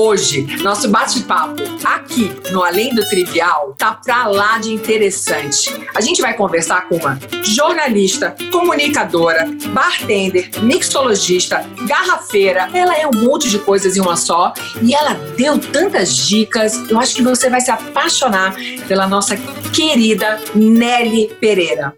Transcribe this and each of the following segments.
Hoje, nosso bate-papo aqui no Além do Trivial tá pra lá de interessante. A gente vai conversar com uma jornalista, comunicadora, bartender, mixologista, garrafeira. Ela é um monte de coisas em uma só e ela deu tantas dicas. Eu acho que você vai se apaixonar pela nossa querida Nelly Pereira.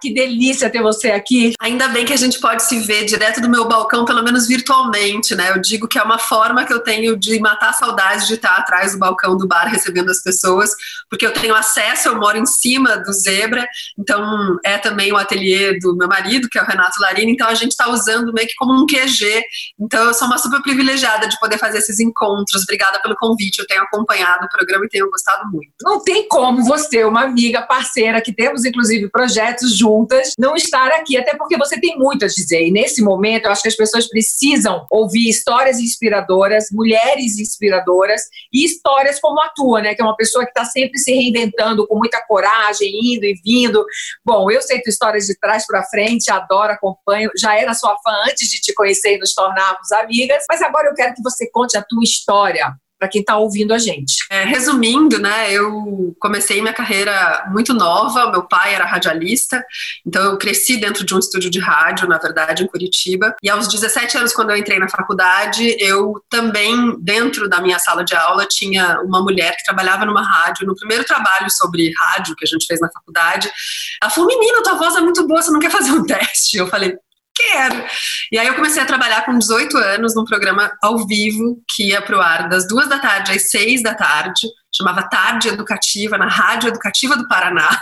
Que delícia ter você aqui. Ainda bem que a gente pode se ver direto do meu balcão, pelo menos virtualmente, né? Eu digo que é uma forma que eu tenho de matar a saudade de estar atrás do balcão do bar recebendo as pessoas, porque eu tenho acesso, eu moro em cima do Zebra, então é também o ateliê do meu marido, que é o Renato Larini, então a gente está usando meio que como um QG. Então eu sou uma super privilegiada de poder fazer esses encontros. Obrigada pelo convite, eu tenho acompanhado o programa e tenho gostado muito. Não tem como você, uma amiga, parceira, que temos inclusive projetos juntas, não estar aqui, até porque você tem muito a dizer. E nesse momento, eu acho que as pessoas precisam ouvir histórias inspiradoras, mulheres inspiradoras e histórias como a tua, né? Que é uma pessoa que está sempre se reinventando com muita coragem, indo e vindo. Bom, eu sei tua história de trás para frente, adoro, acompanho, já era sua fã antes de te conhecer e nos tornarmos amigas, mas agora eu quero que você conte a tua história para quem está ouvindo a gente. É, resumindo, né, eu comecei minha carreira muito nova, meu pai era radialista, então eu cresci dentro de um estúdio de rádio, na verdade, em Curitiba, e aos 17 anos, quando eu entrei na faculdade, eu também, dentro da minha sala de aula, tinha uma mulher que trabalhava numa rádio, no primeiro trabalho sobre rádio que a gente fez na faculdade, ela falou, menina, tua voz é muito boa, você não quer fazer um teste? Eu falei, quero. E aí eu comecei a trabalhar com 18 anos num programa ao vivo que ia para o ar das duas da tarde às seis da tarde, chamava Tarde Educativa, na Rádio Educativa do Paraná.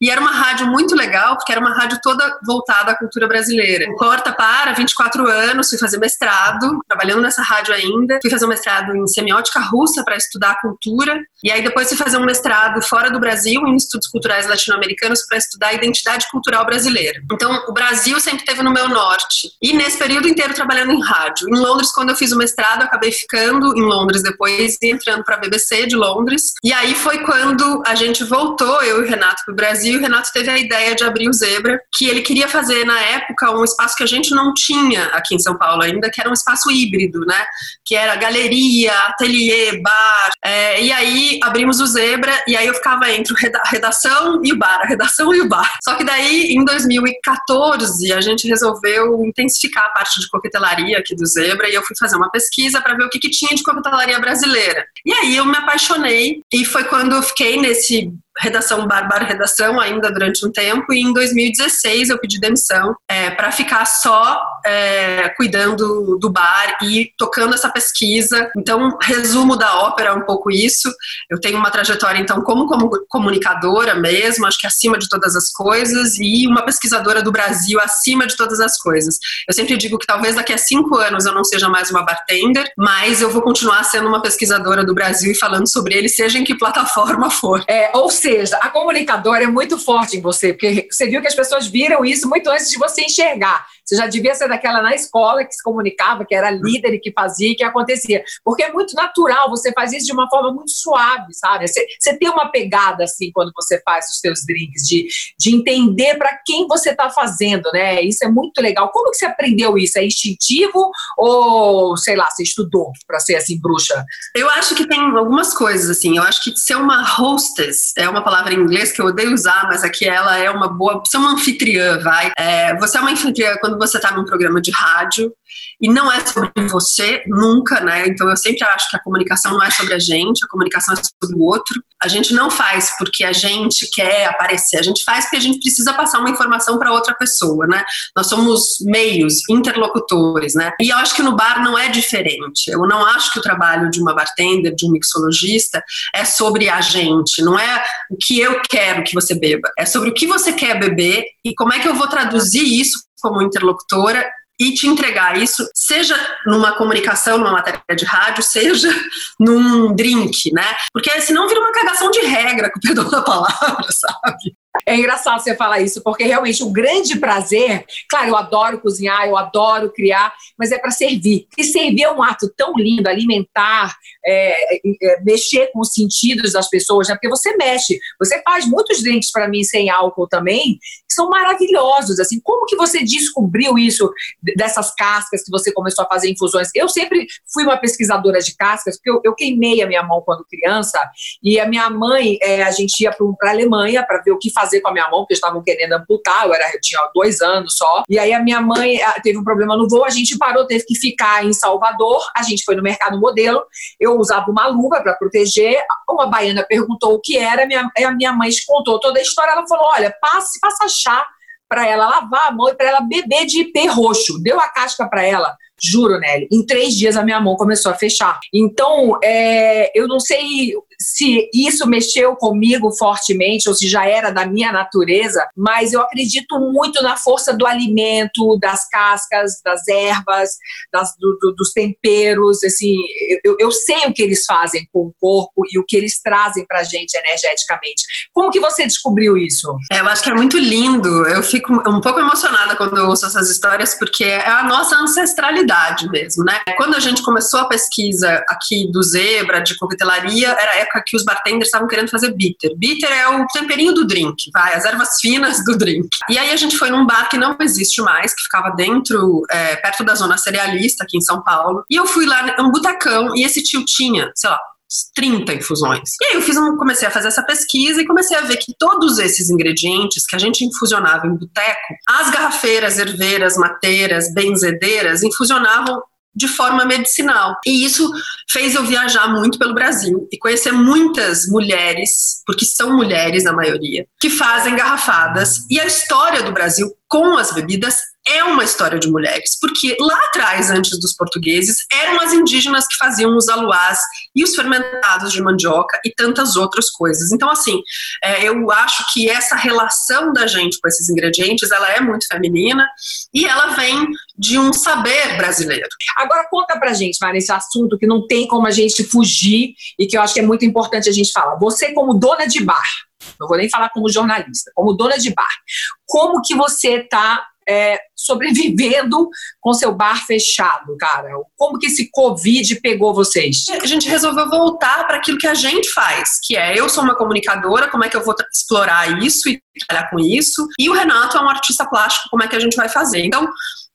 E era uma rádio muito legal, porque era uma rádio toda voltada à cultura brasileira. Corta para 24 anos, fui fazer mestrado, trabalhando nessa rádio ainda. Fui fazer um mestrado em semiótica russa para estudar a cultura. E aí depois fui fazer um mestrado fora do Brasil, em estudos culturais latino-americanos, para estudar a identidade cultural brasileira. Então, o Brasil sempre esteve no meu norte. E nesse período inteiro trabalhando em rádio. Em Londres, quando eu fiz o mestrado, acabei ficando em Londres depois e entrando para a BBC de Londres. E aí foi quando a gente voltou, eu e o Renato, o Brasil, o Renato teve a ideia de abrir o Zebra, que ele queria fazer na época um espaço que a gente não tinha aqui em São Paulo ainda, que era um espaço híbrido, né? Que era galeria, ateliê, bar. É, e aí abrimos o Zebra e aí eu ficava entre a redação e o bar, a redação e o bar. Só que daí, em 2014, a gente resolveu intensificar a parte de coquetelaria aqui do Zebra e eu fui fazer uma pesquisa para ver o que, que tinha de coquetelaria brasileira. E aí eu me apaixonei e foi quando eu fiquei nesse redação Bárbara Redação ainda durante um tempo e em 2016 eu pedi demissão é, para ficar só é, cuidando do bar e tocando essa pesquisa. Então, resumo da ópera é um pouco isso. Eu tenho uma trajetória então como, como comunicadora mesmo, acho que acima de todas as coisas e uma pesquisadora do Brasil acima de todas as coisas. Eu sempre digo que talvez daqui a cinco anos eu não seja mais uma bartender, mas eu vou continuar sendo uma pesquisadora do Brasil e falando sobre ele, seja em que plataforma for. É, ou seja, a comunicadora é muito forte em você, porque você viu que as pessoas viram isso muito antes de você enxergar. Você já devia ser daquela na escola que se comunicava, que era líder e que fazia e que acontecia. Porque é muito natural, você faz isso de uma forma muito suave, sabe? Você, você tem uma pegada assim quando você faz os seus drinks, de, de entender para quem você está fazendo, né? Isso é muito legal. Como que você aprendeu isso? É instintivo ou, sei lá, você estudou para ser assim, bruxa? Eu acho que tem algumas coisas, assim. Eu acho que ser uma hostess é uma palavra em inglês que eu odeio usar, mas aqui ela é uma boa. É uma anfitriã, vai. É, você é uma anfitriã quando quando você está num programa de rádio e não é sobre você nunca, né? Então eu sempre acho que a comunicação não é sobre a gente, a comunicação é sobre o outro. A gente não faz porque a gente quer aparecer, a gente faz porque a gente precisa passar uma informação para outra pessoa, né? Nós somos meios, interlocutores, né? E eu acho que no bar não é diferente. Eu não acho que o trabalho de uma bartender, de um mixologista é sobre a gente, não é o que eu quero que você beba, é sobre o que você quer beber e como é que eu vou traduzir isso como interlocutora e te entregar isso, seja numa comunicação, numa matéria de rádio, seja num drink, né? Porque senão vira uma cagação de regra, com o perdão da palavra, sabe? É engraçado você falar isso, porque realmente o grande prazer, claro, eu adoro cozinhar, eu adoro criar, mas é para servir. E servir é um ato tão lindo, alimentar, é, é, mexer com os sentidos das pessoas, né? Porque você mexe, você faz muitos drinks para mim sem álcool também, são maravilhosos. Assim, como que você descobriu isso dessas cascas que você começou a fazer infusões? Eu sempre fui uma pesquisadora de cascas, porque eu, eu queimei a minha mão quando criança e a minha mãe, é, a gente ia para a Alemanha para ver o que fazer com a minha mão, porque estavam querendo amputar, eu, era, eu tinha dois anos só. E aí a minha mãe teve um problema no voo, a gente parou, teve que ficar em Salvador, a gente foi no mercado modelo, eu usava uma luva para proteger, uma baiana perguntou o que era, minha, a minha mãe contou toda a história, ela falou, olha, passe, faça chá para ela lavar a mão e para ela beber de ipê roxo. Deu a casca para ela. Juro, Nelly, em três dias a minha mão começou a fechar. Então, é, eu não sei se isso mexeu comigo fortemente ou se já era da minha natureza, mas eu acredito muito na força do alimento, das cascas, das ervas, das, do, do, dos temperos. Assim, eu, eu, sei o que eles fazem com o corpo e o que eles trazem para gente energeticamente. Como que você descobriu isso? É, eu acho que é muito lindo. Eu fico um pouco emocionada quando eu ouço essas histórias, porque é a nossa ancestralidade mesmo, né? Quando a gente começou a pesquisa aqui do zebra, de coquetelaria, era a época que os bartenders estavam querendo fazer bitter. Bitter é o temperinho do drink, vai, as ervas finas do drink. E aí a gente foi num bar que não existe mais, que ficava dentro, é, perto da zona cerealista aqui em São Paulo. E eu fui lá, um butacão, e esse tio tinha, sei lá, 30 infusões. E aí eu fiz um, comecei a fazer essa pesquisa e comecei a ver que todos esses ingredientes que a gente infusionava em boteco, as garrafeiras, herveiras, mateiras, benzedeiras, infusionavam de forma medicinal. E isso fez eu viajar muito pelo Brasil e conhecer muitas mulheres, porque são mulheres na maioria, que fazem garrafadas. E a história do Brasil com as bebidas é uma história de mulheres, porque lá atrás, antes dos portugueses, eram as indígenas que faziam os aluás e os fermentados de mandioca e tantas outras coisas. Então, assim, é, eu acho que essa relação da gente com esses ingredientes, ela é muito feminina e ela vem de um saber brasileiro. Agora conta pra gente, Mara, esse assunto que não tem como a gente fugir e que eu acho que é muito importante a gente falar. Você como dona de bar, não vou nem falar como jornalista, como dona de bar, como que você está é, sobrevivendo com seu bar fechado, cara? Como que esse Covid pegou vocês? A gente resolveu voltar para aquilo que a gente faz, que é eu sou uma comunicadora, como é que eu vou explorar isso e trabalhar com isso? E o Renato é um artista plástico, como é que a gente vai fazer? Então,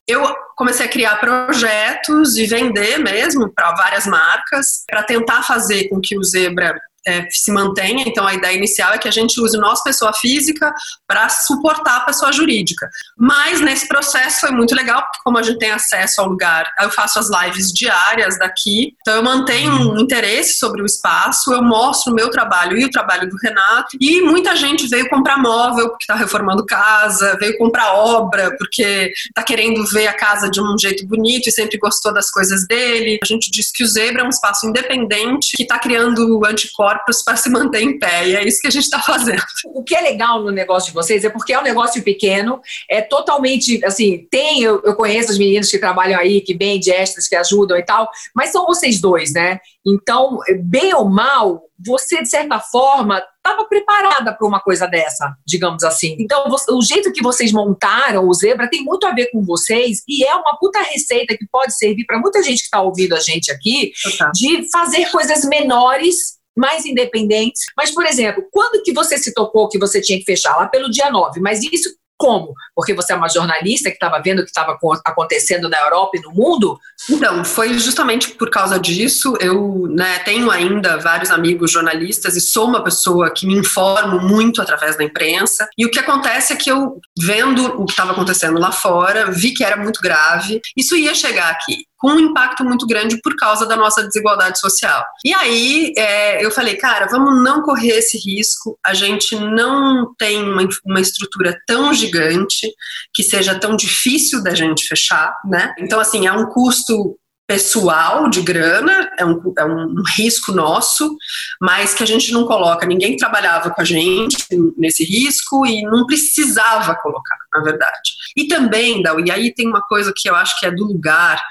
eu comecei a criar projetos e vender mesmo para várias marcas, para tentar fazer com que o Zebra é, se mantenha. Então, a ideia inicial é que a gente use nosso pessoa física para suportar a pessoa jurídica. Mas nesse processo foi muito legal, porque como a gente tem acesso ao lugar, eu faço as lives diárias daqui, então eu mantenho um interesse sobre o espaço, eu mostro o meu trabalho e o trabalho do Renato, e muita gente veio comprar móvel porque está reformando casa, veio comprar obra porque está querendo ver a casa de um jeito bonito e sempre gostou das coisas dele. A gente diz que o Zebra é um espaço independente que está criando anticorpos corpos para se manter em pé. E é isso que a gente está fazendo. O que é legal no negócio de vocês é porque é um negócio pequeno, é totalmente assim. Tem, eu, eu conheço as meninas que trabalham aí, que bem de extras, que ajudam e tal, mas são vocês dois, né? Então, bem ou mal, você, de certa forma, estava preparada para uma coisa dessa, digamos assim. Então, o jeito que vocês montaram o Zebra tem muito a ver com vocês e é uma puta receita que pode servir para muita gente que está ouvindo a gente aqui, de fazer coisas menores mais independentes. Mas, por exemplo, quando que você se tocou que você tinha que fechar? Lá pelo dia 9. Mas isso como? Porque você é uma jornalista que estava vendo o que estava acontecendo na Europa e no mundo? Então, foi justamente por causa disso. Eu né, tenho ainda vários amigos jornalistas e sou uma pessoa que me informo muito através da imprensa. E o que acontece é que eu, vendo o que estava acontecendo lá fora, vi que era muito grave. Isso ia chegar aqui com um impacto muito grande por causa da nossa desigualdade social. E aí é, eu falei, cara, vamos não correr esse risco. A gente não tem uma, uma estrutura tão gigante que seja tão difícil da gente fechar, né? Então, assim, é um custo pessoal de grana, é um, é um risco nosso, mas que a gente não coloca. Ninguém trabalhava com a gente nesse risco e não precisava colocar, na verdade. E também, Dal, e aí tem uma coisa que eu acho que é do lugar,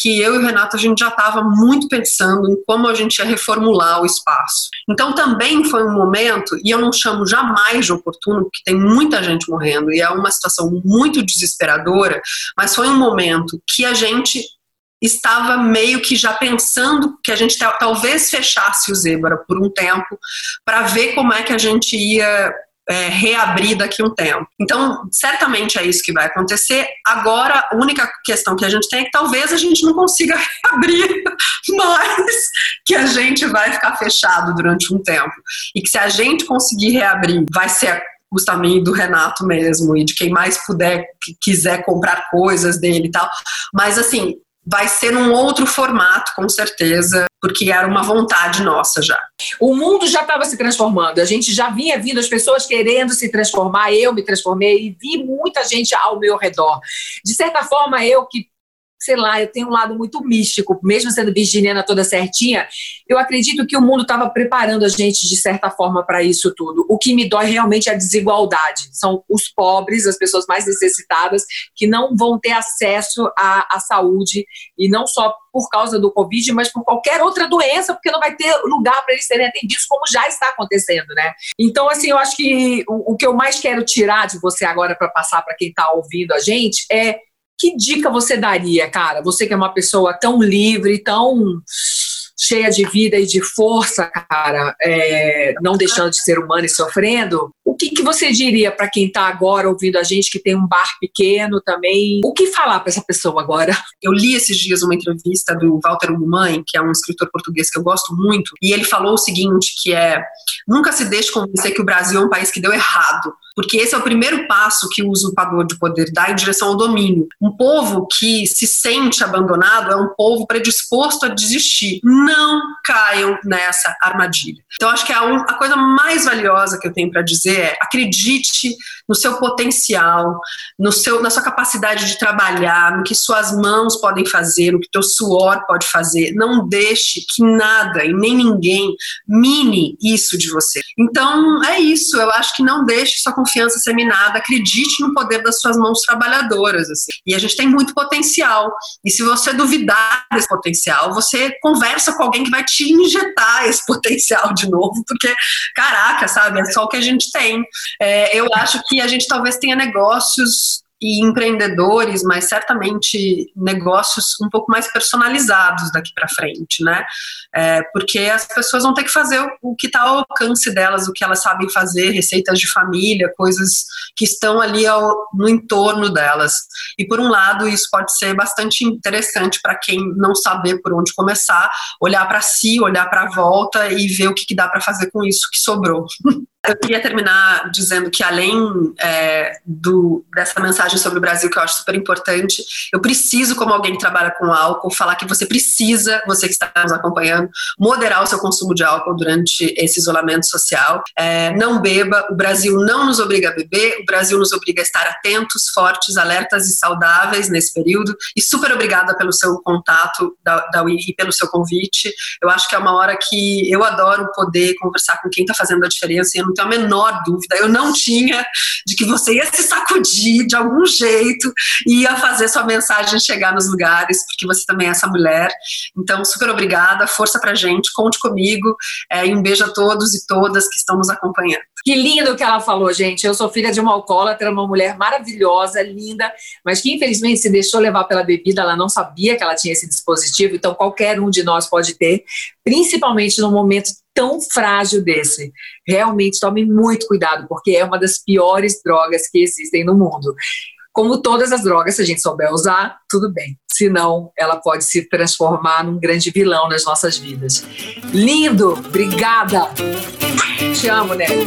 que eu e o Renato a gente já estava muito pensando em como a gente ia reformular o espaço. Então também foi um momento, e eu não chamo jamais de oportuno, porque tem muita gente morrendo e é uma situação muito desesperadora, mas foi um momento que a gente estava meio que já pensando que a gente talvez fechasse o Zebra por um tempo para ver como é que a gente ia é, reabrir daqui um tempo. Então, certamente é isso que vai acontecer. Agora, a única questão que a gente tem é que talvez a gente não consiga reabrir, mas que a gente vai ficar fechado durante um tempo. E que se a gente conseguir reabrir, vai ser Gustavo do Renato mesmo e de quem mais puder, que quiser comprar coisas dele e tal. Mas assim, vai ser num outro formato, com certeza, porque era uma vontade nossa já. O mundo já estava se transformando, a gente já vinha vindo as pessoas querendo se transformar, eu me transformei e vi muita gente ao meu redor. De certa forma, eu que sei lá, eu tenho um lado muito místico, mesmo sendo virginiana toda certinha, eu acredito que o mundo estava preparando a gente de certa forma para isso tudo. O que me dói realmente é a desigualdade. São os pobres, as pessoas mais necessitadas, que não vão ter acesso à, à saúde, e não só por causa do Covid, mas por qualquer outra doença, porque não vai ter lugar para eles serem atendidos, como já está acontecendo, né? Então, assim, eu acho que o, o que eu mais quero tirar de você agora para passar para quem está ouvindo a gente é que dica você daria, cara? Você que é uma pessoa tão livre, tão cheia de vida e de força, cara, é, não deixando de ser humano e sofrendo, o que, que você diria para quem está agora ouvindo a gente, que tem um bar pequeno também? O que falar para essa pessoa agora? Eu li esses dias uma entrevista do Walter Ugumãe, que é um escritor português que eu gosto muito, e ele falou o seguinte, que é, nunca se deixe convencer que o Brasil é um país que deu errado porque esse é o primeiro passo que o usurpador de poder dá em direção ao domínio. Um povo que se sente abandonado é um povo predisposto a desistir. Não caiam nessa armadilha. Então, acho que a, a coisa mais valiosa que eu tenho para dizer é acredite no seu potencial, no seu, na sua capacidade de trabalhar, no que suas mãos podem fazer, no que teu suor pode fazer. Não deixe que nada e nem ninguém mine isso de você. Então, é isso. Eu acho que não deixe sua confiança seminada, acredite no poder das suas mãos trabalhadoras. Assim. E a gente tem muito potencial. E se você duvidar desse potencial, você conversa com alguém que vai te injetar esse potencial de novo, porque, caraca, sabe, é só o que a gente tem. É, eu acho que a gente talvez tenha negócios e empreendedores, mas certamente negócios um pouco mais personalizados daqui para frente, né? É, porque as pessoas vão ter que fazer o, que está ao alcance delas, o que elas sabem fazer, receitas de família, coisas que estão ali ao, no entorno delas. E por um lado, isso pode ser bastante interessante para quem não saber por onde começar, olhar para si, olhar para a volta e ver o que, que dá para fazer com isso que sobrou. Eu queria terminar dizendo que, além é, do, dessa mensagem sobre o Brasil, que eu acho super importante, eu preciso, como alguém que trabalha com álcool, falar que você precisa, você que está nos acompanhando, moderar o seu consumo de álcool durante esse isolamento social. É, não beba, o Brasil não nos obriga a beber, o Brasil nos obriga a estar atentos, fortes, alertas e saudáveis nesse período. E super obrigada pelo seu contato da, da e pelo seu convite. Eu acho que é uma hora que eu adoro poder conversar com quem está fazendo a diferença e não tenho a menor dúvida, eu não tinha de que você ia se sacudir de algum jeito e ia fazer sua mensagem chegar nos lugares, porque você também é essa mulher. Então, super obrigada, força pra gente, conte comigo é, e um beijo a todos e todas que estão nos acompanhando. Que lindo que ela falou, gente. Eu sou filha de uma alcoólatra, uma mulher maravilhosa, linda, mas que infelizmente se deixou levar pela bebida, ela não sabia que ela tinha esse dispositivo, então qualquer um de nós pode ter, principalmente num momento tão frágil desse. Realmente tome muito cuidado, porque é uma das piores drogas que existem no mundo. Como todas as drogas, se a gente souber usar, tudo bem. Senão, ela pode se transformar num grande vilão nas nossas vidas. Lindo! Obrigada! Te amo, Nelly.